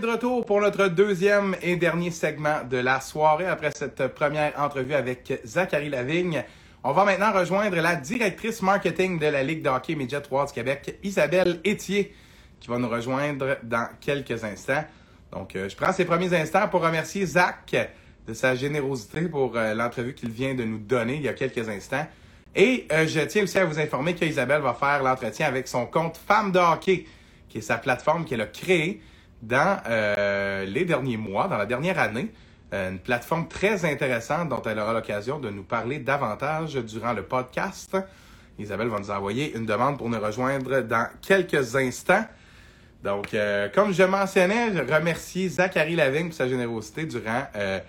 de retour pour notre deuxième et dernier segment de la soirée après cette première entrevue avec Zachary Lavigne. On va maintenant rejoindre la directrice marketing de la Ligue de hockey Média 3 du Québec, Isabelle Etier, qui va nous rejoindre dans quelques instants. Donc, euh, je prends ces premiers instants pour remercier Zach de sa générosité pour euh, l'entrevue qu'il vient de nous donner il y a quelques instants. Et euh, je tiens aussi à vous informer qu'Isabelle va faire l'entretien avec son compte Femme de hockey, qui est sa plateforme qu'elle a créée dans les derniers mois, dans la dernière année. une plateforme très intéressante dont elle aura l'occasion de nous parler davantage durant le podcast. Isabelle va nous envoyer une demande pour nous rejoindre dans quelques instants. Donc, euh, comme je mentionnais, je remercie Zachary Lavigne pour sa générosité durant euh,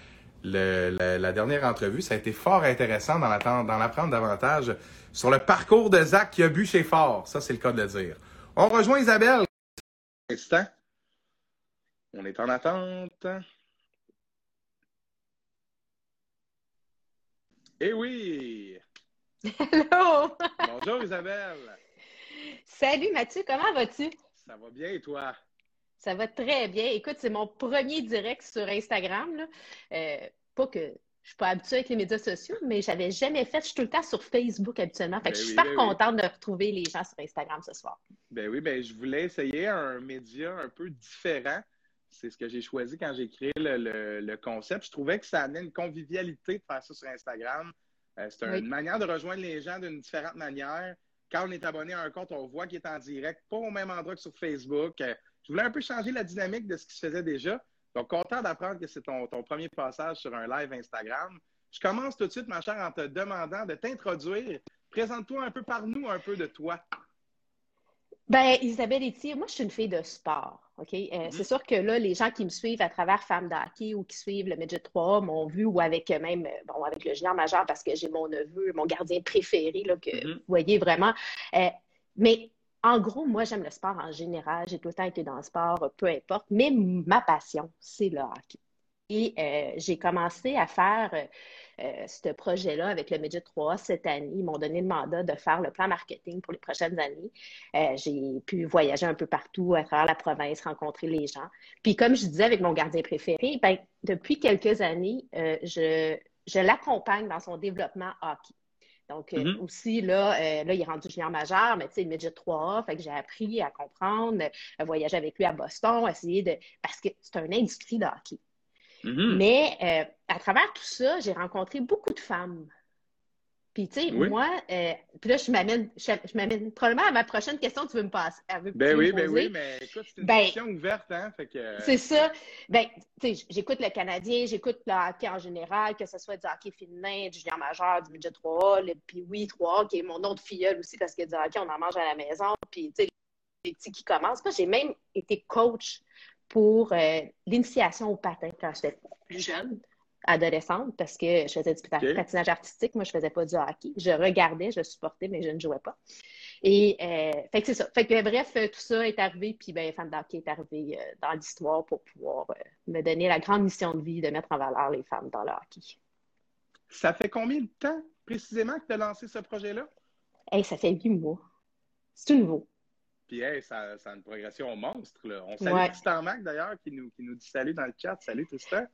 la dernière entrevue. Ça a été fort intéressant d'en apprendre davantage sur le parcours de Zach qui a bu Fort. Ça, c'est le cas de le dire. On rejoint Isabelle. On est en attente. Eh oui! Hello! Bonjour Isabelle! Salut Mathieu, comment vas-tu? Ça va bien et toi? Ça va très bien. Écoute, c'est mon premier direct sur Instagram. Là. Euh, pas que je suis pas habituée avec les médias sociaux, mais j'avais jamais fait. Je suis tout le temps sur Facebook habituellement. Fait que ben je suis super ben contente de retrouver les gens sur Instagram ce soir. Ben oui, ben je voulais essayer un média un peu différent. C'est ce que j'ai choisi quand j'ai créé le, concept. Je trouvais que ça amenait une convivialité de faire ça sur Instagram. Euh, c'est une manière de rejoindre les gens d'une différente manière quand on est abonné à un compte, on voit qu'il est en direct, pas au même endroit que sur Facebook. Euh, je voulais un peu changer la dynamique de ce qui se faisait déjà. Donc, content d'apprendre que c'est ton, premier passage sur un live Instagram. Je commence tout de suite, ma chère, en te demandant de t'introduire. Présente-toi un peu par nous, un peu de toi. Ben, Isabelle Etier, moi, je suis une fille de sport. OK? Euh, mm-hmm. C'est sûr que là, les gens qui me suivent à travers Femmes d'hockey ou qui suivent le Midget 3 m'ont vu ou avec même, bon, avec le junior majeur parce que j'ai mon neveu, mon gardien préféré, là, que mm-hmm. vous voyez vraiment. Euh, mais en gros, moi, j'aime le sport en général. J'ai tout le temps été dans le sport, peu importe. Mais ma passion, c'est le hockey. Et euh, j'ai commencé à faire euh, ce projet-là avec le Midget 3 cette année. Ils m'ont donné le mandat de faire le plan marketing pour les prochaines années. Euh, j'ai pu voyager un peu partout à travers la province, rencontrer les gens. Puis comme je disais avec mon gardien préféré, ben, depuis quelques années, euh, je, je l'accompagne dans son développement hockey. Donc, mm-hmm. aussi, là, là, il est rendu junior majeur, mais tu sais, midget 3A, fait que j'ai appris à comprendre, à voyager avec lui à Boston, essayer de. Parce que c'est une industrie de hockey. Mm-hmm. Mais euh, à travers tout ça, j'ai rencontré beaucoup de femmes. Puis, tu sais, moi, euh, puis là, je m'amène, je, m'amène probablement à ma prochaine question, tu veux me passer. ben oui, ben oui, mais écoute, c'est une ben, question ouverte, hein. Euh, c'est ça. Ben, tu sais, j'écoute le Canadien, j'écoute le hockey en général, que ce soit du hockey féminin, du junior majeur, du budget 3A, le, puis oui, 3A, qui est mon autre filleul aussi, parce que du hockey, on en mange à la maison, puis, tu sais, les petits qui commencent. Moi, j'ai même été coach pour euh, l'initiation au patin quand j'étais plus jeune, adolescente, parce que je faisais du patinage artistique. Moi, je faisais pas du hockey. Je regardais, je supportais, mais je ne jouais pas. Et euh, fait que c'est ça. Fait que bref, tout ça est arrivé, puis ben, femme d'hockey est arrivée euh, dans l'histoire pour pouvoir me donner la grande mission de vie de mettre en valeur les femmes dans le hockey. Ça fait combien de temps précisément que tu as lancé ce projet-là? Hey, ça fait huit mois. C'est tout nouveau. Puis, ça, ça, a une progression monstre. Là. On salue Tristan Mac, d'ailleurs, qui nous, qui nous dit salut dans le chat. Salut, Tristan.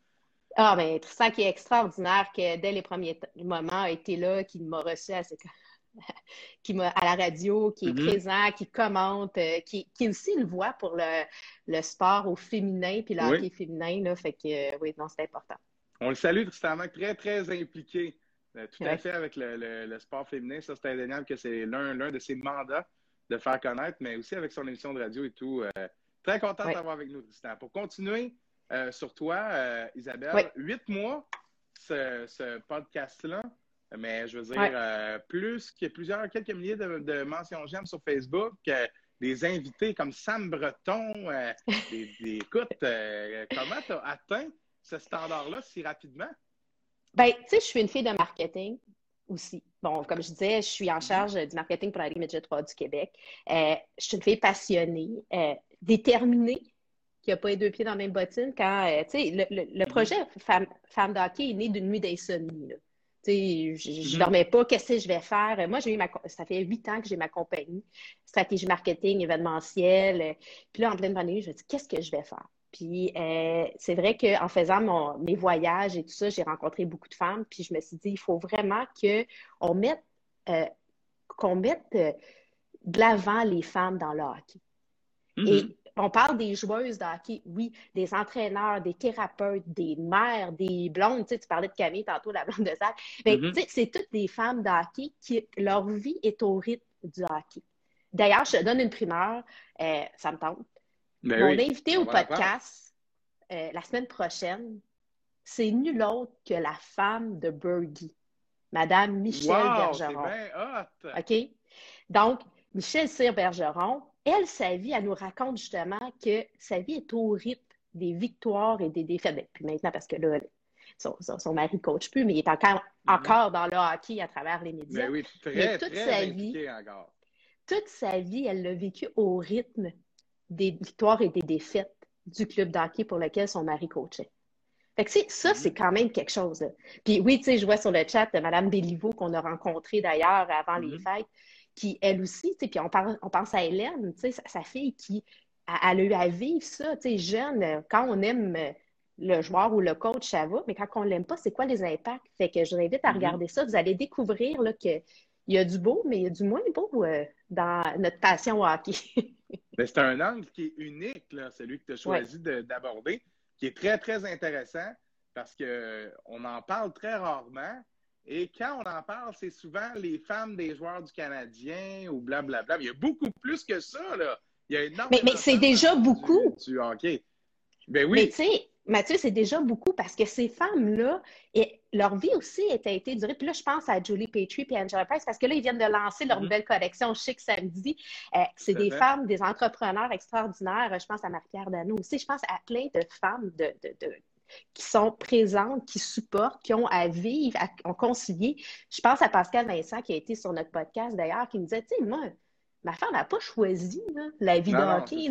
Ah, bien, Tristan qui est extraordinaire, qui dès les premiers moments a été là, qui m'a reçu à, qui à la radio, qui est mm-hmm. présent, qui commente, euh, qui, qui aussi le voit pour le, le sport au féminin, puis le hockey féminin. Là, fait que, euh, oui, non, c'est important. On le salue, Tristan Mac, très, très impliqué. Euh, tout à fait avec le, le, sport féminin. Ça, c'est indéniable que c'est l'un de ses mandats de faire connaître, mais aussi avec son émission de radio et tout. Euh, très content de t'avoir avec nous, Tristan. Pour continuer euh, sur toi, euh, Isabelle, huit mois, ce, podcast-là, mais je veux dire, plus que plusieurs, quelques milliers de, mentions j'aime sur Facebook, des invités comme Sam Breton, des, écoute, comment tu as atteint ce standard-là si rapidement? Ben, tu sais, je suis une fille de marketing aussi. Bon, comme je disais, je suis en charge du marketing pour la Ligue Midget 3 du Québec. Euh, je suis une fille passionnée, euh, déterminée, qui n'a pas les deux pieds dans la même bottine. Quand, euh, tu sais, le, le, le, projet Femme, Femme d'hockey est né d'une nuit d'insomnie. Je ne mm-hmm. dormais pas, qu'est-ce que je vais faire? Moi, j'ai eu ma, ça fait huit ans que j'ai ma compagnie, stratégie marketing, événementiel. Puis là, en pleine pandémie, je me dis, qu'est-ce que je vais faire? Puis euh, c'est vrai qu'en faisant mes voyages et tout ça, j'ai rencontré beaucoup de femmes. Puis je me suis dit, il faut vraiment qu'on mette, euh, qu'on mette euh, de l'avant les femmes dans le hockey. Mm-hmm. Et on parle des joueuses de hockey, oui, des entraîneurs, des thérapeutes, des mères, des blondes. Tu, sais, tu parlais de Camille tantôt, la blonde de Zach. Mais mm-hmm. tu sais, c'est toutes des femmes de hockey qui, leur vie est au rythme du hockey. D'ailleurs, je te donne une primeur, ça me tente. Ben Mon invité au podcast euh, la semaine prochaine, c'est nul autre que la femme de Bergie, Madame Michelle Bergeron. OK? Donc, Michelle Cyr-Bergeron, elle, sa vie, elle nous raconte justement que sa vie est au rythme des victoires et des défaites. Ben, puis maintenant, parce que là, son, mari ne coach plus, mais il est encore, mm-hmm. encore dans le hockey à travers les médias. Ben oui, très, toute sa vie, toute sa vie, elle l'a vécu au rythme des victoires et des défaites du club d'hockey pour lequel son mari coachait. Fait que ça, c'est quand même quelque chose. Puis oui, tu sais, je vois sur le chat de Mme Béliveau qu'on a rencontrée d'ailleurs avant les mm-hmm. fêtes, qui, elle aussi, tu sais, puis on, on pense à Hélène, tu sais, sa, fille qui a, eu à vivre ça, tu sais, jeune, quand on aime le joueur ou le coach, ça va, mais quand on ne l'aime pas, c'est quoi les impacts? Fait que je vous invite à mm-hmm. regarder ça. Vous allez découvrir qu'il y a du beau, mais il y a du moins beau euh, dans notre passion au hockey. c'est un angle qui est unique, là, celui que tu as choisi d'aborder, qui est très, très intéressant parce qu'on en parle très rarement. Et quand on en parle, c'est souvent les femmes des joueurs du Canadien ou blablabla. Il y a beaucoup plus que ça, là. Il y a énormément mais, mais c'est déjà beaucoup. Ben oui. Mais tu sais, Mathieu, c'est déjà beaucoup parce que ces femmes-là, leur vie aussi a été durée. Puis là, je pense à Julie Petrie et Angela Price parce que là, ils viennent de lancer leur mm-hmm. nouvelle collection Chic Samedi. Euh, c'est des femmes, des entrepreneurs extraordinaires. Je pense à Marie-Pierre Dano aussi. Je pense à plein de femmes qui sont présentes, qui supportent, qui ont à vivre, à, concilier. Je pense à Pascal Vincent qui a été sur notre podcast d'ailleurs, qui nous disait, tu sais, moi, ma femme n'a pas choisi la vie de hockey,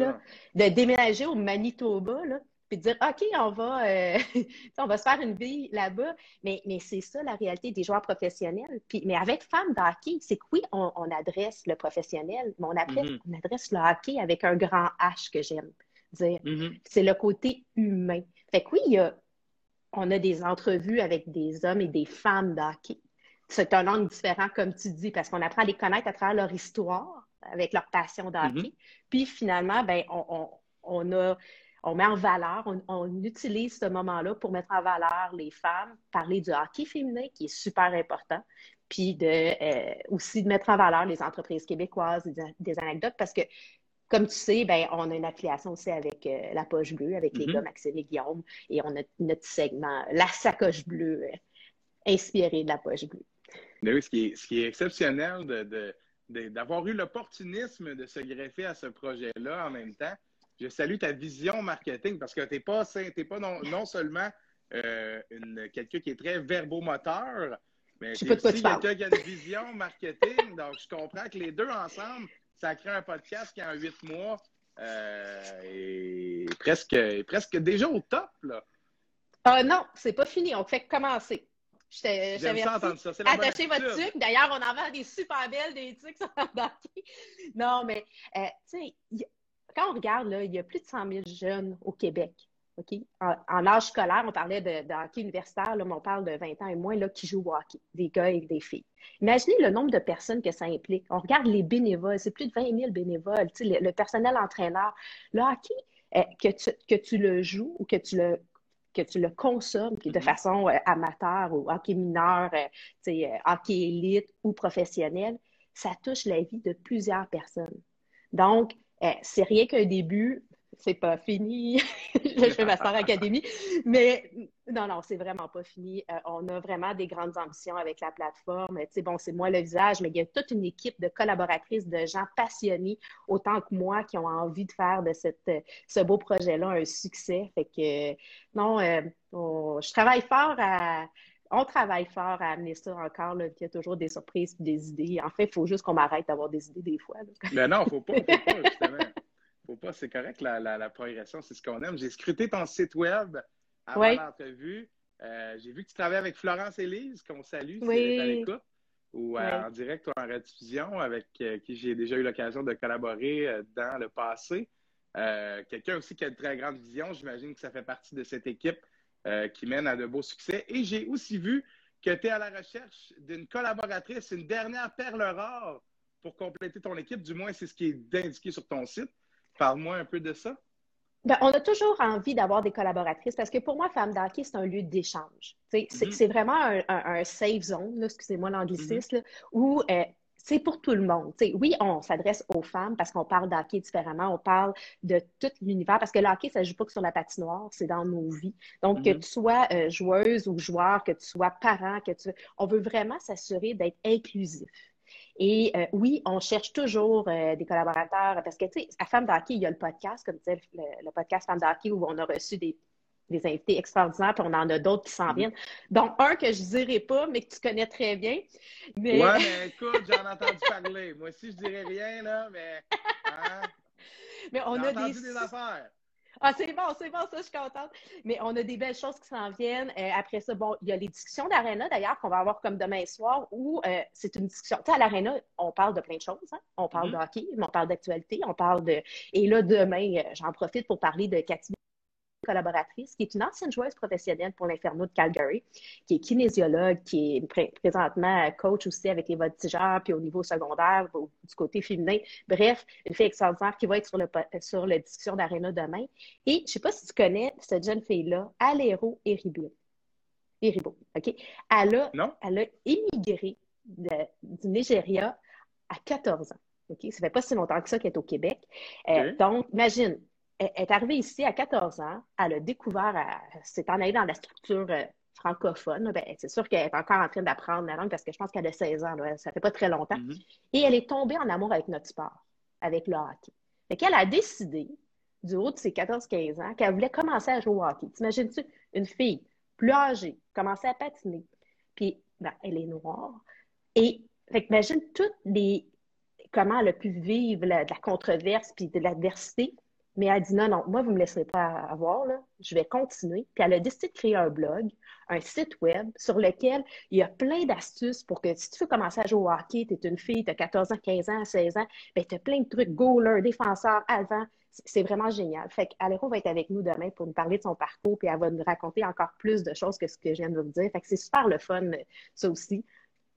de déménager au Manitoba. Là puis de dire OK, on va, euh, on va se faire une vie là-bas. Mais, mais c'est ça la réalité des joueurs professionnels. Puis, mais avec Femmes de hockey, c'est que oui, on, adresse le professionnel, mais on, appelle, mm-hmm. on adresse le hockey avec un grand H que j'aime dire. Mm-hmm. C'est le côté humain. Fait que oui, il y a, on a des entrevues avec des hommes et des femmes de hockey. C'est un angle différent, comme tu dis, parce qu'on apprend à les connaître à travers leur histoire, avec leur passion de hockey. Mm-hmm. Puis finalement, ben, on, on a on met en valeur, on, utilise ce moment-là pour mettre en valeur les femmes, parler du hockey féminin qui est super important, puis de, euh, aussi de mettre en valeur les entreprises québécoises, des, anecdotes, parce que comme tu sais, ben, on a une affiliation aussi avec euh, la poche bleue, avec les mm-hmm. gars Maxime et Guillaume, et on a notre segment La sacoche bleue, euh, inspirée de la poche bleue. Mais oui, ce qui est, ce qui est exceptionnel d'avoir eu l'opportunisme de se greffer à ce projet-là en même temps, je salue ta vision marketing parce que tu n'es pas, pas non, seulement euh, quelqu'un qui est très verbomoteur, mais tu es aussi quelqu'un qui a une vision marketing. Donc, je comprends que les deux ensemble, ça crée un podcast qui, en huit mois, euh, est presque, presque déjà au top. Là. Euh, non, c'est pas fini. On fait commencer. J'avais Attachez votre truc. D'ailleurs, on en vend des super belles, des trucs sur Non, mais, euh, tu sais, quand on regarde, là, il y a plus de 100 000 jeunes au Québec. OK? En, âge scolaire, on parlait de, hockey universitaire, là, mais on parle de 20 ans et moins là, qui jouent au hockey, des gars et des filles. Imaginez le nombre de personnes que ça implique. On regarde les bénévoles, c'est plus de 20 000 bénévoles, le, le, personnel entraîneur. Le hockey, euh, que, tu, que tu le joues ou que tu le que tu le consommes de mm-hmm. façon euh, amateur ou hockey mineur, euh, hockey élite ou professionnel, ça touche la vie de plusieurs personnes. Donc, eh, c'est rien qu'un début, c'est pas fini. je fais ma Star Academy. Mais non, non, c'est vraiment pas fini. Euh, on a vraiment des grandes ambitions avec la plateforme. Tu sais, bon, c'est moi le visage, mais il y a toute une équipe de collaboratrices, de gens passionnés, autant que moi, qui ont envie de faire de ce beau projet-là un succès. Fait que, non, euh, je travaille fort à on travaille fort à amener ça encore. Là, il y a toujours des surprises et des idées. En fait, il faut juste qu'on m'arrête d'avoir des idées des fois. Mais non, il ne faut pas, faut pas, justement. faut pas, c'est correct, la, la, progression, c'est ce qu'on aime. J'ai scruté ton site web avant l'entrevue. Euh, j'ai vu que tu travailles avec Florence Élise, qu'on salue, si oui. à l'écoute, ou euh, en direct ou en rediffusion, avec euh, qui j'ai déjà eu l'occasion de collaborer dans le passé. Quelqu'un aussi qui a une très grande vision. J'imagine que ça fait partie de cette équipe euh, qui mène à de beaux succès. Et j'ai aussi vu que tu es à la recherche d'une collaboratrice, une dernière perle rare pour compléter ton équipe. Du moins, c'est ce qui est indiqué sur ton site. Parle-moi un peu de ça. Ben, on a toujours envie d'avoir des collaboratrices parce que pour moi, Femme d'Hockey, c'est un lieu d'échange. Mm-hmm. C'est vraiment un, safe zone, excusez-moi l'anglicisme, mm-hmm. où euh, c'est pour tout le monde. oui, on s'adresse aux femmes parce qu'on parle d'hockey différemment, on parle de tout l'univers parce que le hockey, ça ne joue pas que sur la patinoire, c'est dans nos vies. Donc, que mm-hmm. tu sois euh, joueuse ou joueur, que tu sois parent, que tu... on veut vraiment s'assurer d'être inclusif. Et euh, oui, on cherche toujours euh, des collaborateurs parce que, tu sais, à Femme d'Hockey, il y a le podcast, comme tu sais, le, podcast Femme d'Hockey où on a reçu des, invités extraordinaires, puis on en a d'autres qui s'en mm-hmm. viennent. Donc, un que je ne dirais pas, mais que tu connais très bien. Mais... Ouais, mais écoute, j'en ai entendu parler. Moi aussi, je dirais rien, là, mais. Hein? Mais on a des... des affaires. Ah, c'est bon, c'est bon, ça, je suis contente. Mais on a des belles choses qui s'en viennent. Euh, après ça, bon, il y a les discussions d'Arena, d'ailleurs, qu'on va avoir comme demain soir, où euh, c'est une discussion. Tu sais, à l'Arena, on parle de plein de choses. Hein. On parle de hockey, mais on parle d'actualité, on parle de... Et là, demain, euh, j'en profite pour parler de Cathy collaboratrice, qui est une ancienne joueuse professionnelle pour l'Inferno de Calgary, qui est kinésiologue, qui est présentement coach aussi avec les voltigeurs, puis au niveau secondaire, du côté féminin. Bref, une fille extraordinaire qui va être sur, le, sur la discussion d'Arena demain. Et je ne sais pas si tu connais cette jeune fille-là, Alero Eribo. Eribo, OK? Elle a, elle a émigré du Nigeria à 14 ans. OK? Ça fait pas si longtemps que ça qu'elle est au Québec. Euh, donc, imagine, elle est arrivée ici à 14 ans. Elle a découvert, c'est en allant dans la structure euh, francophone. Ben, c'est sûr qu'elle est encore en train d'apprendre la langue parce que je pense qu'elle a 16 ans. Là, ça fait pas très longtemps. Mm-hmm. Et elle est tombée en amour avec notre sport, avec le hockey. Fait qu'elle a décidé, du haut de ses 14-15 ans, qu'elle voulait commencer à jouer au hockey. T'imagines-tu une fille plus âgée, commencer à patiner, puis ben, elle est noire. Et fait imagine toutes les comment elle a pu vivre de la controverse puis de l'adversité mais elle dit non, non, moi, vous ne me laisserez pas avoir, là. je vais continuer. Puis elle a décidé de créer un blog, un site web sur lequel il y a plein d'astuces pour que si tu veux commencer à jouer au hockey, tu es une fille, tu as 14 ans, 15 ans, 16 ans, bien, tu as plein de trucs, goaler, défenseur, avant. C'est vraiment génial. Fait qu'Aléro va être avec nous demain pour nous parler de son parcours, puis elle va nous raconter encore plus de choses que ce que je viens de vous dire. Fait que c'est super le fun, ça aussi.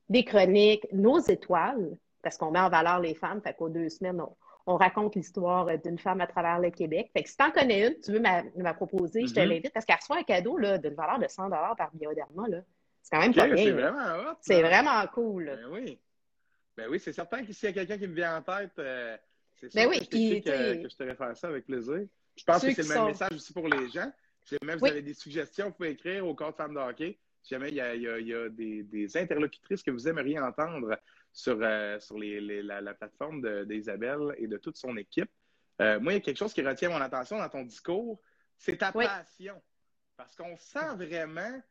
Des chroniques, nos étoiles, parce qu'on met en valeur les femmes, fait qu'aux deux semaines, on, on raconte l'histoire d'une femme à travers le Québec. Fait que si tu en connais une, tu veux m'a proposer, je te mm-hmm. l'invite parce qu'elle reçoit un cadeau d'une valeur de 100 par Bioderma. C'est quand même pas C'est vraiment C'est vraiment cool. Ben oui. Ben oui, c'est certain que s'il y a quelqu'un qui me vient en tête, euh, c'est ben oui, que, je te faire ça avec plaisir. Je pense que c'est le même message aussi pour les gens. Si jamais vous avez des suggestions, vous pouvez écrire au code Femme de hockey. Si jamais il y a, des, interlocutrices que vous aimeriez entendre sur, euh, sur la, plateforme d'Isabelle et de toute son équipe. Euh, moi, il y a quelque chose qui retient mon attention dans ton discours, c'est ta passion. Parce qu'on sent vraiment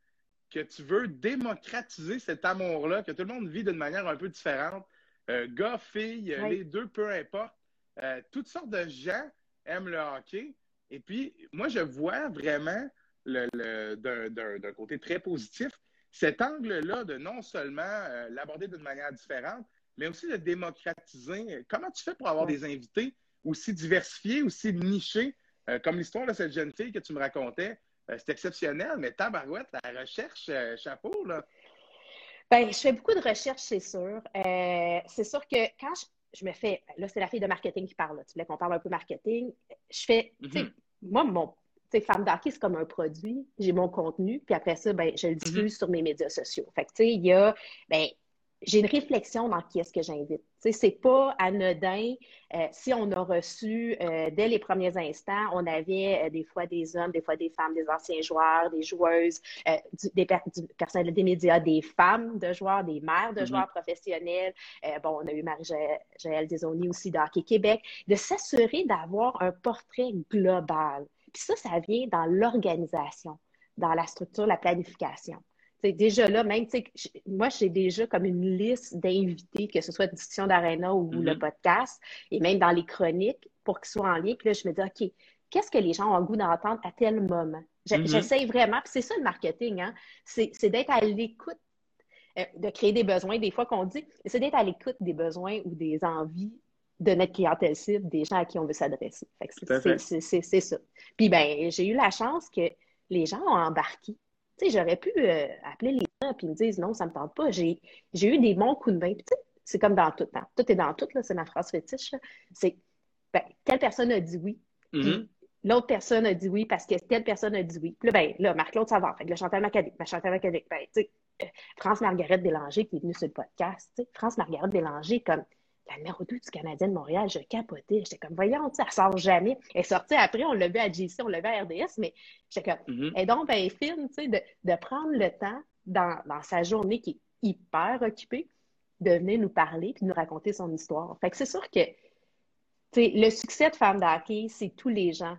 que tu veux démocratiser cet amour-là, que tout le monde vit d'une manière un peu différente. Euh, gars, filles, les deux, peu importe. toutes sortes de gens aiment le hockey. Et puis, moi, je vois vraiment le, d'un côté très positif cet angle-là de non seulement euh, l'aborder d'une manière différente, mais aussi de démocratiser. Comment tu fais pour avoir des invités aussi diversifiés, aussi nichés, euh, comme l'histoire de cette jeune fille que tu me racontais? Euh, c'est exceptionnel, mais tabarouette, la recherche, chapeau, là. Bien, je fais beaucoup de recherches, c'est sûr. c'est sûr que quand je, me fais, là, c'est la fille de marketing qui parle, tu voulais qu'on parle un peu marketing. Je fais, tu sais, mm-hmm. moi, mon sais, Femme d'hockey, c'est comme un produit. J'ai mon contenu, puis après ça, ben, je le diffuse mm-hmm. sur mes médias sociaux. Fait que, tu sais, il y a, ben, j'ai une réflexion dans qui est-ce que j'invite. Tu sais, c'est pas anodin. Euh, si on a reçu, euh, dès les premiers instants, on avait euh, des fois des hommes, des fois des femmes, des anciens joueurs, des joueuses, des, personnels des médias, des femmes de joueurs, des mères de mm-hmm. joueurs professionnels. bon, on a eu Marie-Jaël Desoni aussi d'Hockey Québec. De s'assurer d'avoir un portrait global puis ça, ça vient dans l'organisation, dans la structure, la planification. C'est déjà là, même, moi, j'ai déjà comme une liste d'invités, que ce soit discussion d'Arena ou le mm-hmm. podcast, et même dans les chroniques, pour qu'ils soient en lien. Puis là, je me dis, OK, qu'est-ce que les gens ont le goût d'entendre à tel moment? Mm-hmm. J'essaie vraiment, puis c'est ça le marketing, hein? c'est d'être à l'écoute, euh, de créer des besoins, des fois qu'on dit, c'est d'être à l'écoute des besoins ou des envies de notre clientèle cible, des gens à qui on veut s'adresser. C'est ça. Puis ben, j'ai eu la chance que les gens ont embarqué. Tu sais, j'aurais pu euh, appeler les gens et me dire non, ça ne me tente pas. J'ai eu des bons coups de main. c'est comme dans tout. Hein. Tout est dans tout, c'est ma phrase fétiche. C'est ben, telle personne a dit oui. Mm-hmm. L'autre personne a dit oui parce que telle personne a dit oui. Puis là, ben, là, Marc-Claude Savard, fait que le Chantal Macadé, ma Chantal Macadé, ben, tu sais, euh, France-Margaret Bélanger qui est venue sur le podcast, tu sais, France-Margaret Bélanger, comme la numéro 2 du Canadien de Montréal, je capotais. J'étais comme, voyons, elle sort jamais. Elle est sortie après, on l'a vu à JC, on l'a vu à RDS, mais j'étais comme, mm-hmm. et donc, ben, film, tu sais, de, de, prendre le temps dans, dans, sa journée qui est hyper occupée, de venir nous parler puis nous raconter son histoire. Fait que c'est sûr que, tu sais, le succès de Femme d'Hockey, c'est tous les gens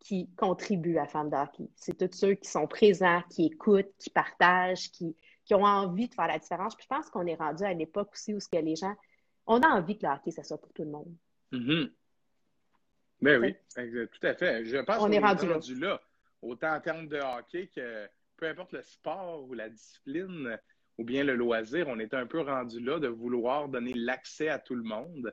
qui contribuent à Femme d'Hockey. C'est tous ceux qui sont présents, qui écoutent, qui partagent, qui, qui ont envie de faire la différence. Puis je pense qu'on est rendu à une époque aussi où ce que les gens on a envie que le hockey, ça soit pour tout le monde. Mm Ben oui, tout à fait. Je pense qu'on est, rendu, là. Autant en termes de hockey que peu importe le sport ou la discipline ou bien le loisir, on est un peu rendu là de vouloir donner l'accès à tout le monde.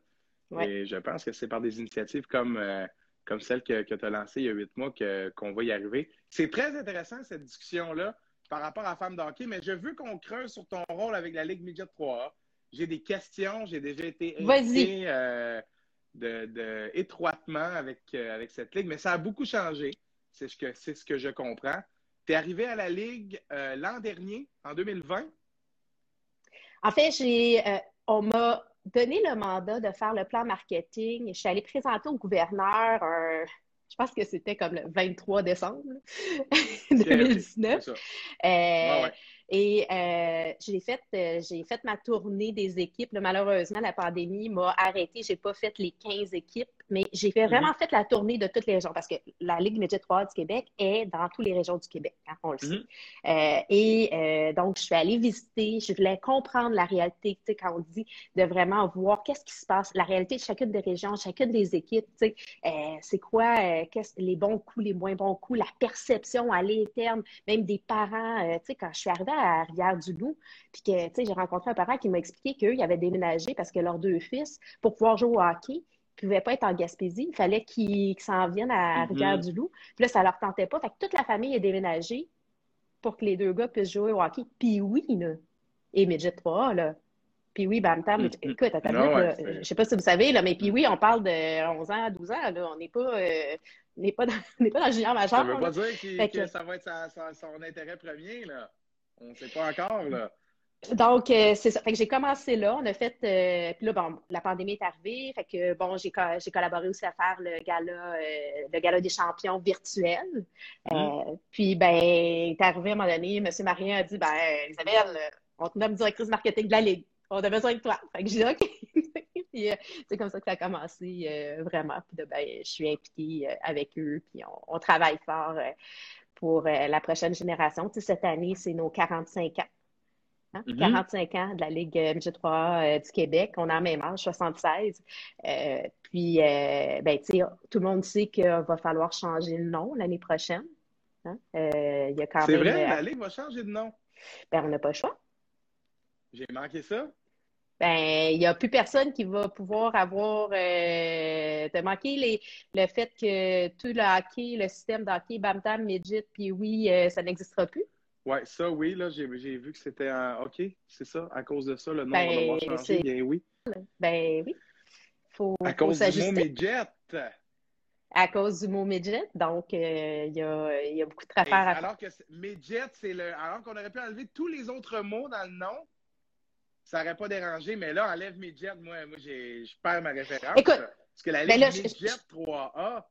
Et je pense que c'est par des initiatives comme, euh, comme celle que, tu as lancée il y a huit mois qu'on va y arriver. C'est très intéressant, cette discussion-là, par rapport à Femmes de hockey, mais je veux qu'on creuse sur ton rôle avec la Ligue Midget 3A j'ai des questions. J'ai déjà été invité euh, de, étroitement avec, euh, avec cette ligue, mais ça a beaucoup changé. C'est ce que, c'est ce que je comprends. Tu es arrivé à la ligue euh, l'an dernier, en 2020? En fait, j'ai, on m'a donné le mandat de faire le plan marketing. Je suis allée présenter au gouverneur je pense que c'était comme le 23 décembre 2019. Et euh, j'ai fait, euh, j'ai fait ma tournée des équipes. malheureusement, la pandémie m'a arrêté. J'ai pas fait les 15 équipes, mais j'ai vraiment mhm. fait la tournée de toutes les régions parce que la Ligue Midget 3 du Québec est dans toutes les régions du Québec, hein, on le sait. Mhm. Euh, et donc, je suis allée visiter, je voulais comprendre la réalité, tu sais, quand on dit de vraiment voir qu'est-ce qui se passe, la réalité de chacune des régions, chacune des équipes, tu sais, c'est quoi les bons coups, les moins bons coups, la perception à l'interne, même des parents, tu sais, quand je suis arrivée à Rivière-du-Loup, puis que, tu sais, j'ai rencontré un parent qui m'a expliqué qu'eux, ils avaient déménagé parce que leurs deux fils, pour pouvoir jouer au hockey, pouvaient pas être en Gaspésie. Il fallait qu'ils s'en viennent à mm-hmm. Rivière-du-Loup. Puis là, ça leur tentait pas. Fait que toute la famille est déménagée pour que les deux gars puissent jouer au hockey. Puis oui, là. Et Midget 3, là. Puis oui, Bamtam, mm-hmm. écoute, attends, là, je sais pas si vous savez, là, mais puis oui, on parle de 11 ans, 12 ans, là. On n'est pas, euh, n'est pas, dans, pas dans le junior majeur. Ça veut pas dire que, ça va être son intérêt premier, là. On ne sait pas encore, là. Donc, euh, c'est ça. Fait que j'ai commencé là. On a fait. Euh, puis là, bon, la pandémie est arrivée. Fait que, bon, j'ai, j'ai collaboré aussi à faire le gala, euh, le gala des champions virtuel. Mm. puis, ben, est arrivé à un moment donné, M. Marien a dit Ben, Isabelle, on te nomme directrice marketing de la Ligue. On a besoin de toi. Fait que j'ai dit OK. puis, c'est comme ça que ça a commencé vraiment. Puis, ben, je suis impliquée avec eux. Puis, on, on travaille fort pour la prochaine génération. Tu sais, cette année, c'est nos 45 ans. 45 hein? mm-hmm. ans de la Ligue MG3 euh, du Québec. On a même âge, 76. Euh, puis, ben, tu sais, tout le monde sait qu'il va falloir changer le nom l'année prochaine. Hein? c'est vrai, la Ligue va changer de nom. Ben, on n'a pas le choix. J'ai manqué ça ben, il n'y a plus personne qui va pouvoir avoir euh, de manquer les, le fait que tout le hockey, le système d'hockey, Bam Midget, puis oui, euh, ça n'existera plus. Oui, ça, oui, là, j'ai vu que c'était un OK, c'est ça, à cause de ça, le nom va devoir ben, changer, bien oui. Ben oui. Faut, à cause du mot midget. À cause du mot midget, donc euh, il y, a, y, a, beaucoup de travail à faire. Alors que midget, c'est le. Alors qu'on aurait pu enlever tous les autres mots dans le nom, ça n'aurait pas dérangé, mais là, enlève Midget, moi, moi je perds ma référence. Écoute, parce que la ben ligne Midget 3A,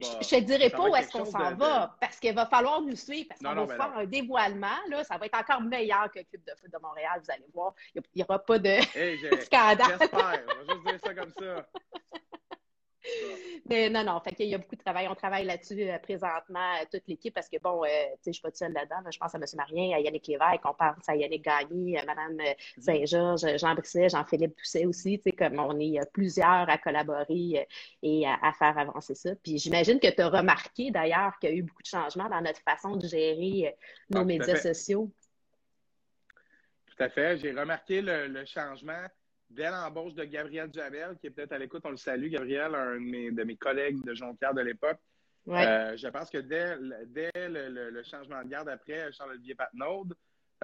je ne te dirai pas où est-ce qu'on s'en va, parce qu'il va falloir nous suivre, parce qu'on va ben faire un dévoilement. Là, ça va être encore meilleur que le Club de foot de Montréal, vous allez voir. Il n'y aura pas de scandale. J'espère. On va juste dire ça comme ça. Mais non, non, fait qu'il y a beaucoup de travail. On travaille là-dessus euh, présentement, euh, toute l'équipe, parce que bon, euh, tu sais, je suis pas toute seule là-dedans. Je pense à M. Marien, à Yannick Lévesque, on pense à Yannick Gagné, à Mme mm-hmm. Saint-Georges, Jean Brisset, Jean-Philippe Pousset aussi, tu sais, comme on est plusieurs à collaborer et à, faire avancer ça. Puis j'imagine que tu as remarqué d'ailleurs qu'il y a eu beaucoup de changements dans notre façon de gérer nos ah, médias sociaux. Tout à fait. J'ai remarqué le, changement dès l'embauche de Gabriel Jamel, qui est peut-être à l'écoute, on le salue, Gabriel, un de mes, de mes collègues de Jonquière de l'époque. Euh, je pense que dès, dès le, changement de garde après Charles-Olivier Patnaud,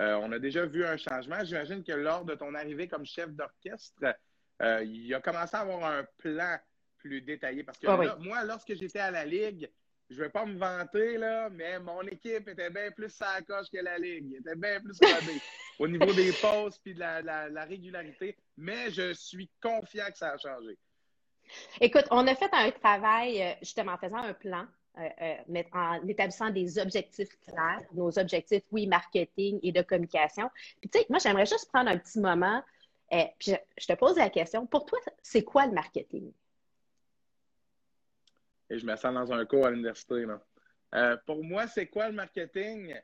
euh, on a déjà vu un changement. J'imagine que lors de ton arrivée comme chef d'orchestre, euh, il a commencé à avoir un plan plus détaillé. Parce que ah moi, lorsque j'étais à la Ligue, je ne vais pas me vanter, là, mais mon équipe était bien plus sacoche que la Ligue. Elle était bien plus rodée au niveau des pauses et de la, régularité. Mais je suis confiant que ça a changé. Écoute, on a fait un travail, euh, justement, en faisant un plan, euh, euh, en établissant des objectifs clairs, nos objectifs, oui, marketing et de communication. Puis, tu sais, moi, j'aimerais juste prendre un petit moment. puis je te pose la question, pour toi, c'est quoi le marketing? Et je me sens dans un cours à l'université. Euh, pour moi, c'est quoi le marketing?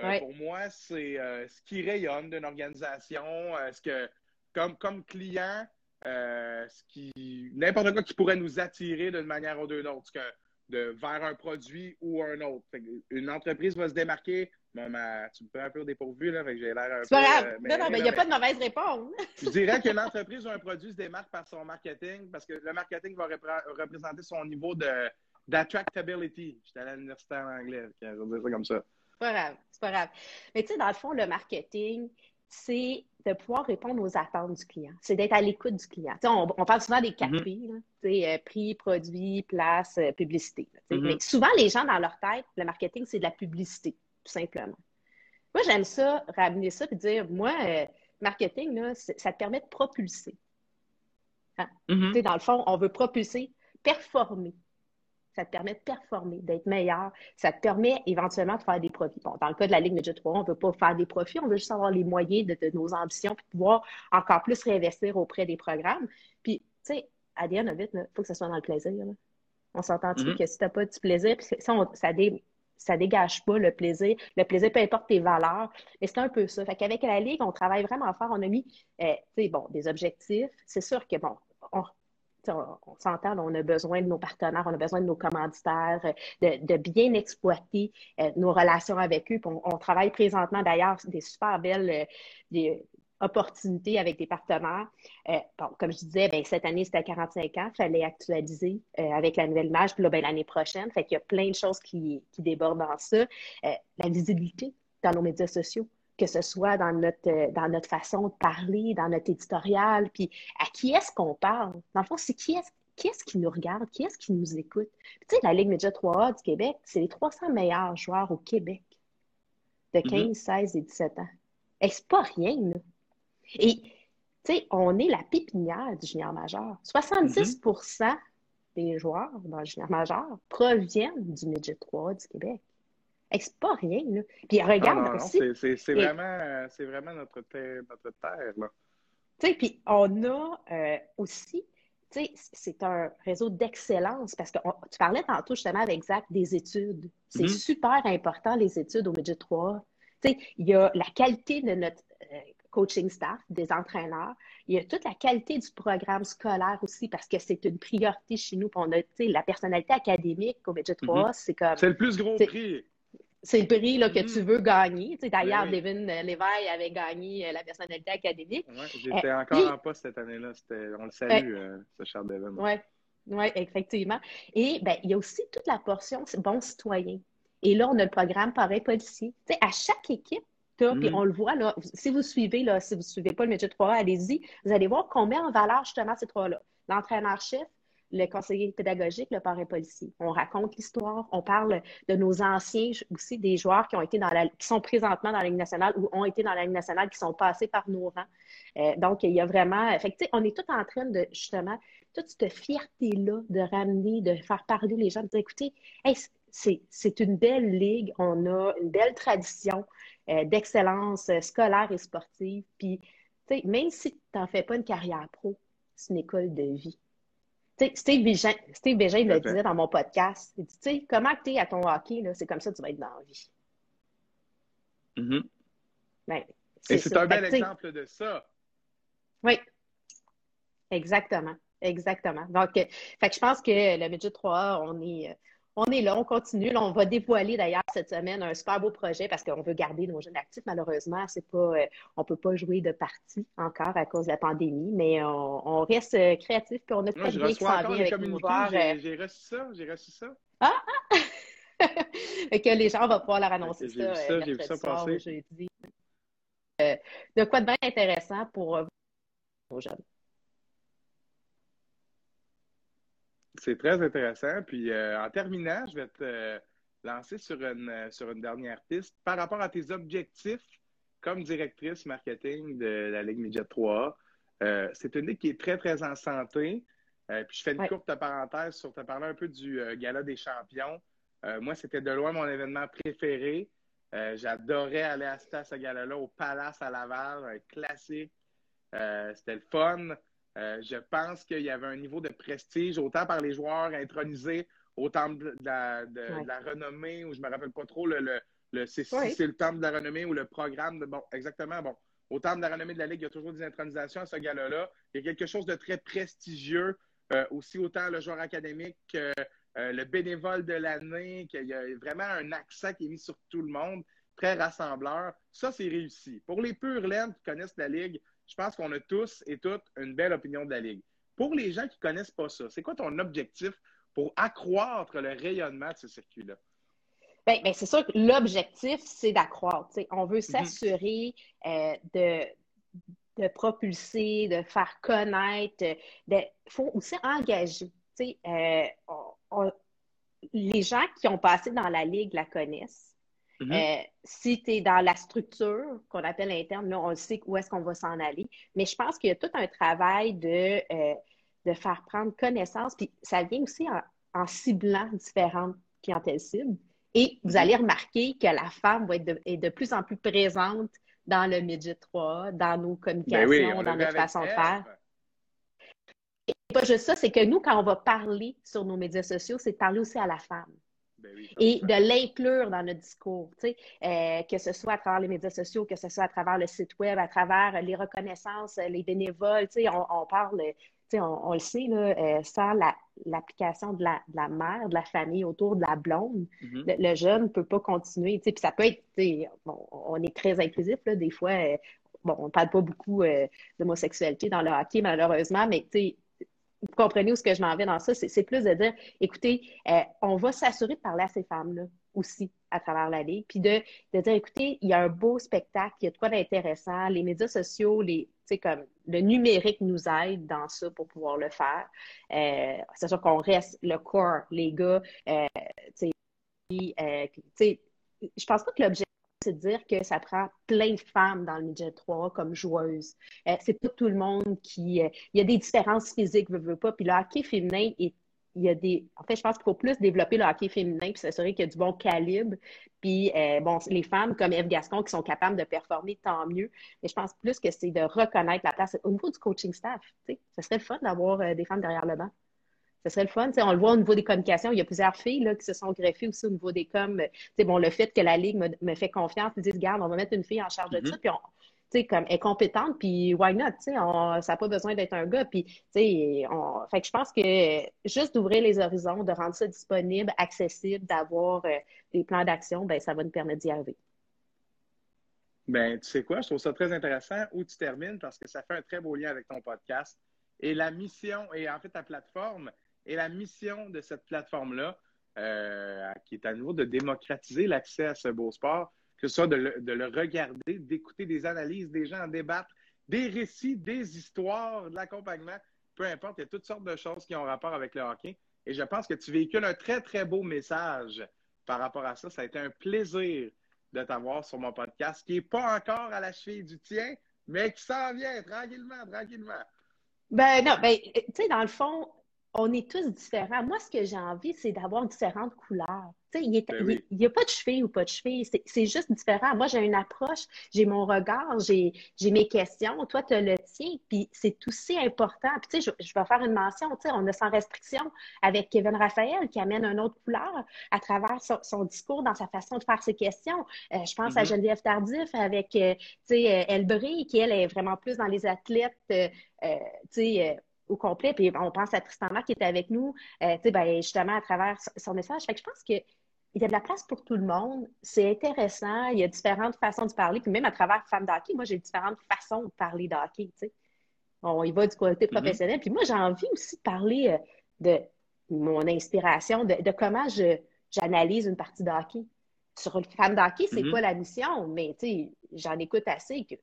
Euh, pour moi, c'est euh, ce qui rayonne d'une organisation, ce que, comme, comme client, ce qui n'importe quoi qui pourrait nous attirer d'une manière ou d'une autre, de, vers un produit ou un autre. Une entreprise va se démarquer. tu me fais un peu dépourvu, là, j'ai l'air un peu. non, non, mais il n'y a pas de mauvaise réponse. je dirais qu'une entreprise ou un produit se démarque par son marketing parce que le marketing va représenter son niveau de d'attractability. J'étais à l'université en anglais, je vais dire ça comme ça. C'est pas grave, c'est pas grave. Mais tu sais, dans le fond, le marketing, c'est de pouvoir répondre aux attentes du client. C'est d'être à l'écoute du client. On, on, parle souvent des quatre mm-hmm. Prix, euh, prix, produit, place, euh, publicité. Mm-hmm. Mais souvent, les gens, dans leur tête, le marketing, c'est de la publicité, tout simplement. Moi, j'aime ça, ramener ça et dire, moi, euh, marketing, là, ça te permet de propulser. Hein? Mm-hmm. Dans le fond, on veut propulser, performer. Ça te permet de performer, d'être meilleur. Ça te permet éventuellement de faire des profits. Bon, dans le cas de la Ligue Midget 3, on ne veut pas faire des profits, on veut juste avoir les moyens de, nos ambitions puis pouvoir encore plus réinvestir auprès des programmes. Puis, tu sais, à the il faut que ça soit dans le plaisir. On s'entend-tu mm-hmm. que si tu n'as pas du plaisir, puis ça, ça, ça dégage pas le plaisir. Le plaisir, peu importe tes valeurs. Mais c'est un peu ça. Fait qu'avec la Ligue, on travaille vraiment fort. On a mis, euh, tu sais, bon, des objectifs. C'est sûr que, bon, on, on, s'entend, on a besoin de nos partenaires, on a besoin de nos commanditaires, euh, de, bien exploiter euh, nos relations avec eux. On, travaille présentement d'ailleurs des super belles euh, opportunités avec des partenaires. comme je disais, ben, cette année, c'était 45 ans, il fallait actualiser avec la nouvelle image, puis là, ben, l'année prochaine, fait qu'il y a plein de choses qui, qui débordent dans ça. la visibilité dans nos médias sociaux que ce soit dans notre, euh, dans notre façon de parler, dans notre éditorial, puis à qui est-ce qu'on parle? Dans le fond, c'est qui est-ce qui, est qui nous regarde, qui est-ce qui nous écoute? tu sais, la Ligue Média 3A du Québec, c'est les 300 meilleurs joueurs au Québec de 15, 16 mm-hmm. et 17 ans. Et c'est pas rien, là. Et, tu sais, on est la pépinière du junior majeur. 70 mm-hmm. des joueurs dans le junior majeur proviennent du Midget 3 du Québec c'est pas rien, là. Puis regarde aussi. C'est vraiment, vraiment, notre terre, notre terre, là. Tu sais, puis on a euh, aussi, tu sais, c'est un réseau d'excellence parce que tu parlais tantôt justement avec Zach des études. C'est mm-hmm. super important, les études au Midget 3. Tu sais, il y a la qualité de notre euh, coaching staff, des entraîneurs. Il y a toute la qualité du programme scolaire aussi parce que c'est une priorité chez nous. on a, tu sais, la personnalité académique au Midget 3, mm-hmm. c'est comme... C'est le plus gros prix c'est le prix là, que tu mm. veux gagner. Tu sais, D'ailleurs, Devin Léveille avait gagné euh, la personnalité académique. Ouais, J'étais euh, encore en poste cette année-là. On le salue, euh, ce cher Devin. Oui, ouais, effectivement. Et ben, il y a aussi toute la portion bon citoyen. Et là, on a le programme Pareil policier. Tu sais, à chaque équipe, puis mm. on le voit, là, si vous suivez, là, si vous ne suivez pas le métier 3 allez-y, vous allez voir qu'on met en valeur justement ces trois-là. L'entraîneur-chef, le conseiller pédagogique, le parrain policier. On raconte l'histoire, on parle de nos anciens aussi, des joueurs qui ont été dans la, qui sont présentement dans la Ligue nationale ou ont été dans la Ligue nationale, qui sont passés par nos rangs. Euh, donc, il y a vraiment, fait on est tout en train de, justement, toute cette fierté-là de ramener, de faire parler les gens, de dire, écoutez, c'est une belle ligue, on a une belle tradition euh, d'excellence euh, scolaire et sportive. Puis, même si tu n'en fais pas une carrière pro, c'est une école de vie. Steve Bégin, Steve Bégin le disait dans mon podcast. Il dit, tu sais, comment tu es à ton hockey, c'est comme ça que tu vas être dans la vie. Mm-hmm. Ben, Et c'est un bel exemple de ça. Oui, exactement. Exactement. Donc, euh, fait que je pense que le Midget 3 on est, on est là, on continue. on va dévoiler d'ailleurs cette semaine un super beau projet parce qu'on veut garder nos jeunes actifs. Malheureusement, c'est pas, euh, on peut pas jouer de partie encore à cause de la pandémie, mais on, reste euh, créatif puis on a pas de qui s'en vient avec joueurs. Euh. J'ai reçu ça, j'ai reçu ça. Ah! ah! que les gens vont pouvoir leur annoncer ça. ça j'ai vu ça passer. de quoi de bien intéressant pour nos jeunes. C'est très intéressant. Puis euh, en terminant, je vais te euh, lancer sur une, euh, sur une dernière piste. Par rapport à tes objectifs comme directrice marketing de la Ligue Midget 3 c'est une ligue qui est très, très en santé. puis je fais une courte parenthèse sur te parler un peu du Gala des champions. moi, c'était de loin mon événement préféré. J'adorais aller assister à ce gala-là au Palace à Laval, un classique. c'était le fun. Euh, je pense qu'il y avait un niveau de prestige, autant par les joueurs intronisés au temple de la, renommée, ou je ne me rappelle pas trop, le, le, c'est le temple de la renommée ou le programme de. Bon, exactement, bon. Au temple de la renommée de la Ligue, il y a toujours des intronisations à ce gala-là. Il y a quelque chose de très prestigieux, euh, aussi autant le joueur académique que euh, le bénévole de l'année, qu'il y a vraiment un accent qui est mis sur tout le monde, très rassembleur. Ça, c'est réussi. Pour les purs laines qui connaissent la Ligue, je pense qu'on a tous et toutes une belle opinion de la Ligue. Pour les gens qui ne connaissent pas ça, c'est quoi ton objectif pour accroître le rayonnement de ce circuit-là? Bien, ben, c'est sûr que l'objectif, c'est d'accroître. On veut mhm. s'assurer euh, de, de propulser, de faire connaître. Il faut aussi engager. Euh, les gens qui ont passé dans la Ligue la connaissent. Mm-hmm. Euh, si tu es dans la structure qu'on appelle interne, là, on sait où est-ce qu'on va s'en aller. Mais je pense qu'il y a tout un travail de, euh, de faire prendre connaissance. Puis ça vient aussi en, ciblant différentes clientèles cibles. Et vous mm-hmm. allez remarquer que la femme va être de, est de plus en plus présente dans le midget 3, dans nos ben communications, dans notre façon de faire. Et pas juste ça, c'est que nous, quand on va parler sur nos médias sociaux, c'est de parler aussi à la femme. Ben et de l'inclure dans notre discours, euh, que ce soit à travers les médias sociaux, que ce soit à travers le site web, à travers les reconnaissances, les bénévoles, on, on parle, on, on, le sait, là, euh, sans l'application de, la, de la mère, de la famille autour de la blonde, mm-hmm. le, jeune ne peut pas continuer. Puis ça peut être, bon, on est très inclusif, là, des fois, euh, bon, on ne parle pas beaucoup d'homosexualité dans le hockey, malheureusement, mais vous comprenez où ce que je m'en vais dans ça, c'est plus de dire, écoutez, euh, on va s'assurer de parler à ces femmes-là aussi à travers la Ligue, puis de, dire, écoutez, il y a un beau spectacle, il y a de quoi d'intéressant, les médias sociaux, les, comme le numérique nous aide dans ça pour pouvoir le faire. Euh, c'est qu'on reste le corps, les gars, euh, euh je pense pas que l'objectif c'est de dire que ça prend plein de femmes dans le midget 3 comme joueuses. Euh, c'est pas tout le monde qui. Euh, il y a des différences physiques, veux, veux pas. Puis le hockey féminin il y a des. En fait, je pense qu'il faut plus développer le hockey féminin puis s'assurer qu'il y a du bon calibre. Puis, euh, bon, les femmes comme Eve Gascon qui sont capables de performer, tant mieux. Mais je pense plus que c'est de reconnaître la place au niveau du coaching staff. Tu sais, ce serait fun d'avoir des femmes derrière le banc ce serait le fun. on le voit au niveau des communications. Il y a plusieurs filles là, qui se sont greffées aussi au niveau des coms. bon, le fait que la Ligue me, fait confiance, ils disent, regarde, on va mettre une fille en charge de mm-hmm. ça, puis on, comme, elle est compétente, puis why not? On, ça n'a pas besoin d'être un gars. Puis, on, fait que je pense que juste d'ouvrir les horizons, de rendre ça disponible, accessible, d'avoir euh, des plans d'action, ben, ça va nous permettre d'y arriver. Ben, tu sais quoi, je trouve ça très intéressant où tu termines parce que ça fait un très beau lien avec ton podcast. Et la mission, et en fait ta plateforme, et la mission de cette plateforme-là, euh, qui est à nouveau de démocratiser l'accès à ce beau sport, que ce soit de le, regarder, d'écouter des analyses, des gens en débattre, des récits, des histoires, de l'accompagnement, peu importe, il y a toutes sortes de choses qui ont rapport avec le hockey. Et je pense que tu véhicules un très, très beau message par rapport à ça. Ça a été un plaisir de t'avoir sur mon podcast, qui n'est pas encore à la cheville du tien, mais qui s'en vient tranquillement, tranquillement. Ben non, ben, tu sais, dans le fond, on est tous différents. Moi, ce que j'ai envie, c'est d'avoir différentes couleurs. Il n'y ben a pas de cheville ou pas de cheville. C'est juste différent. Moi, j'ai une approche, j'ai mon regard, j'ai mes questions. Toi, tu as le tien. Puis c'est aussi important. Puis, tu sais, je, vais faire une mention. Tu sais, on a sans restriction avec Kevin Raphaël qui amène une autre couleur à travers son, discours, dans sa façon de faire ses questions. Euh, je pense à mm-hmm. Geneviève Tardif avec, euh, tu sais, Elbry, qui, elle, est vraiment plus dans les athlètes, euh, tu sais, au complet. Puis on pense à Tristan Marc qui était avec nous, euh, ben, justement, à travers son message. Fait que je pense qu'il y a de la place pour tout le monde. C'est intéressant. Il y a différentes façons de parler. Puis même à travers Femmes d'hockey, moi, j'ai différentes façons de parler d'hockey. On y va du côté mm-hmm. professionnel. Puis moi, j'ai envie aussi de parler euh, de mon inspiration, de, comment j'analyse une partie d'hockey. Sur une femme d'hockey, c'est mm-hmm. quoi la mission? Mais j'en écoute assez que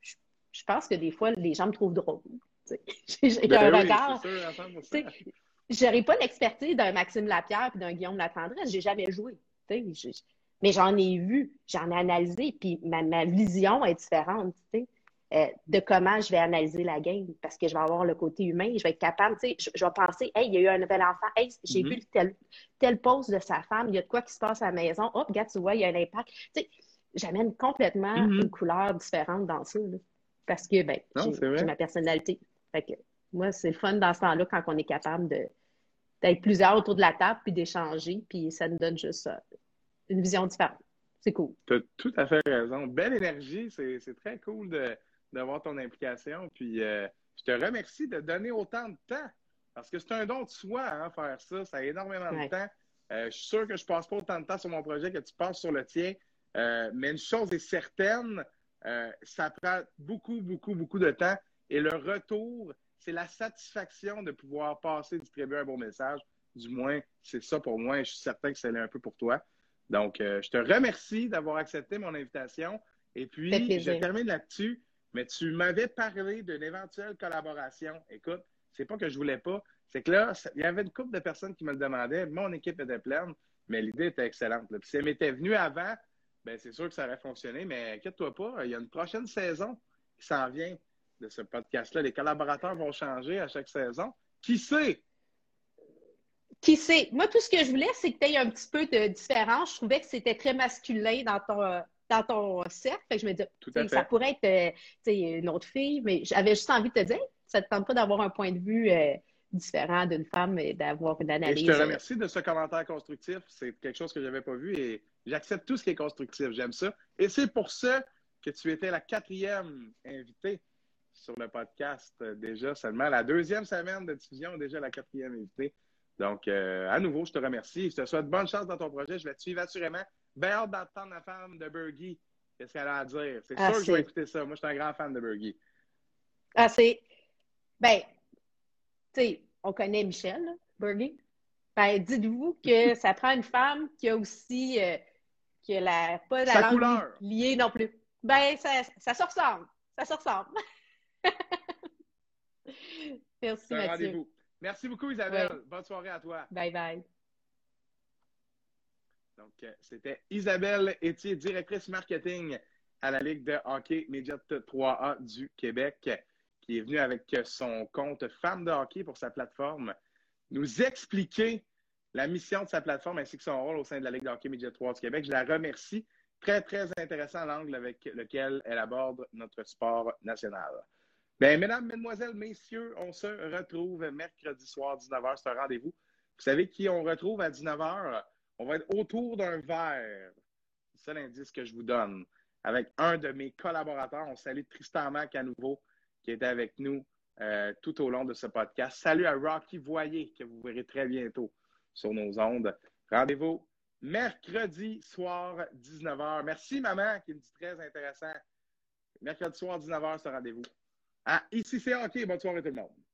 je, pense que des fois, les gens me trouvent drôle. J'ai ben un regard. J'aurais pas l'expertise d'un Maxime Lapierre et d'un Guillaume Latendresse. J'ai jamais joué. mais j'en ai vu, j'en ai analysé, puis ma, vision est différente. Euh, de comment je vais analyser la game parce que je vais avoir le côté humain, je vais être capable, sais, je, vais penser, hey, il y a eu un nouvel enfant, hey, j'ai mm-hmm. vu tel, telle pause de sa femme, il y a de quoi qui se passe à la maison, hop, regarde, tu vois, il y a un impact. J'amène complètement mm-hmm. une couleur différente dans ça, parce que, ben, j'ai ma personnalité. Fait que, moi, c'est le fun dans ce temps-là quand on est capable de, d'être plusieurs autour de la table puis d'échanger, puis ça nous donne juste euh, une vision différente. C'est cool. Tu as tout à fait raison. Belle énergie, c'est très cool de d'avoir ton implication. Puis euh, je te remercie de donner autant de temps parce que c'est un don de soi, hein, faire ça. Ça a énormément de temps. Euh, je suis sûr que je ne passe pas autant de temps sur mon projet que tu passes sur le tien. Euh, mais une chose est certaine, ça prend beaucoup, beaucoup, beaucoup de temps. Et le retour, c'est la satisfaction de pouvoir passer, distribuer un bon message. Du moins, c'est ça pour moi et je suis certain que c'est un peu pour toi. Donc, je te remercie d'avoir accepté mon invitation. Et puis, je termine là-dessus mais tu m'avais parlé d'une éventuelle collaboration. Écoute, c'est pas que je voulais pas, c'est que là, il y avait une couple de personnes qui me le demandaient. Mon équipe était pleine, mais l'idée était excellente. Puis si elle m'était venue avant, ben c'est sûr que ça aurait fonctionné, mais inquiète-toi pas, il y a une prochaine saison qui s'en vient de ce podcast-là. Les collaborateurs vont changer à chaque saison. Qui sait? Qui sait? Moi, tout ce que je voulais, c'est que tu aies un petit peu de différence. Je trouvais que c'était très masculin dans ton, euh, dans ton cercle. Fait que je me dis, ça pourrait être euh, une autre fille, mais j'avais juste envie de te dire, ça ne te tente pas d'avoir un point de vue euh, différent d'une femme et d'avoir une analyse. je te remercie de ce commentaire constructif. C'est quelque chose que je n'avais pas vu et j'accepte tout ce qui est constructif. J'aime ça. Et c'est pour ça que tu étais la quatrième invitée sur le podcast euh, déjà seulement. La deuxième semaine de diffusion, déjà la quatrième invitée. Donc, à nouveau, je te remercie. Je te souhaite bonne chance dans ton projet. Je vais te suivre assurément. Bien hâte d'entendre la femme de Bergie. Qu'est-ce qu'elle a à dire? C'est ah, sûr que je vais écouter ça. Moi, je suis un grand fan de Bergie. Ah, c'est. Ben, tu sais, on connaît Michel, Bergie. Ben, dites-vous que ça prend une femme qui a aussi. Euh, qui a la, pas la langue couleur. liée non plus. Ben, ça, ça se ressemble. Ça se ressemble. Merci, Mathieu. Merci beaucoup, Isabelle. Bonne soirée à toi. Bye bye. Donc, euh, c'était Isabelle Etier, directrice marketing à la Ligue de hockey Médiat 3A du Québec, qui est venue avec son compte Femme de hockey pour sa plateforme, nous expliquer la mission de sa plateforme ainsi que son rôle au sein de la Ligue de hockey Médiat 3 du Québec. Je la remercie. Très, très intéressant l'angle avec lequel elle aborde notre sport national. Bien, mesdames, mesdemoiselles, messieurs, on se retrouve mercredi soir, 19h. C'est un rendez-vous. Vous savez qui on retrouve à 19h? On va être autour d'un verre. C'est l'indice que je vous donne. Avec un de mes collaborateurs. On salue Tristan Mac à nouveau, qui était avec nous euh, tout au long de ce podcast. Salut à Rocky Voyer, que vous verrez très bientôt sur nos ondes. Rendez-vous mercredi soir, 19h. Merci, maman, qui me dit très intéressant. Mercredi soir, 19h, ce rendez-vous. Ah, ici, c'est OK. Bonne soirée, tout le monde.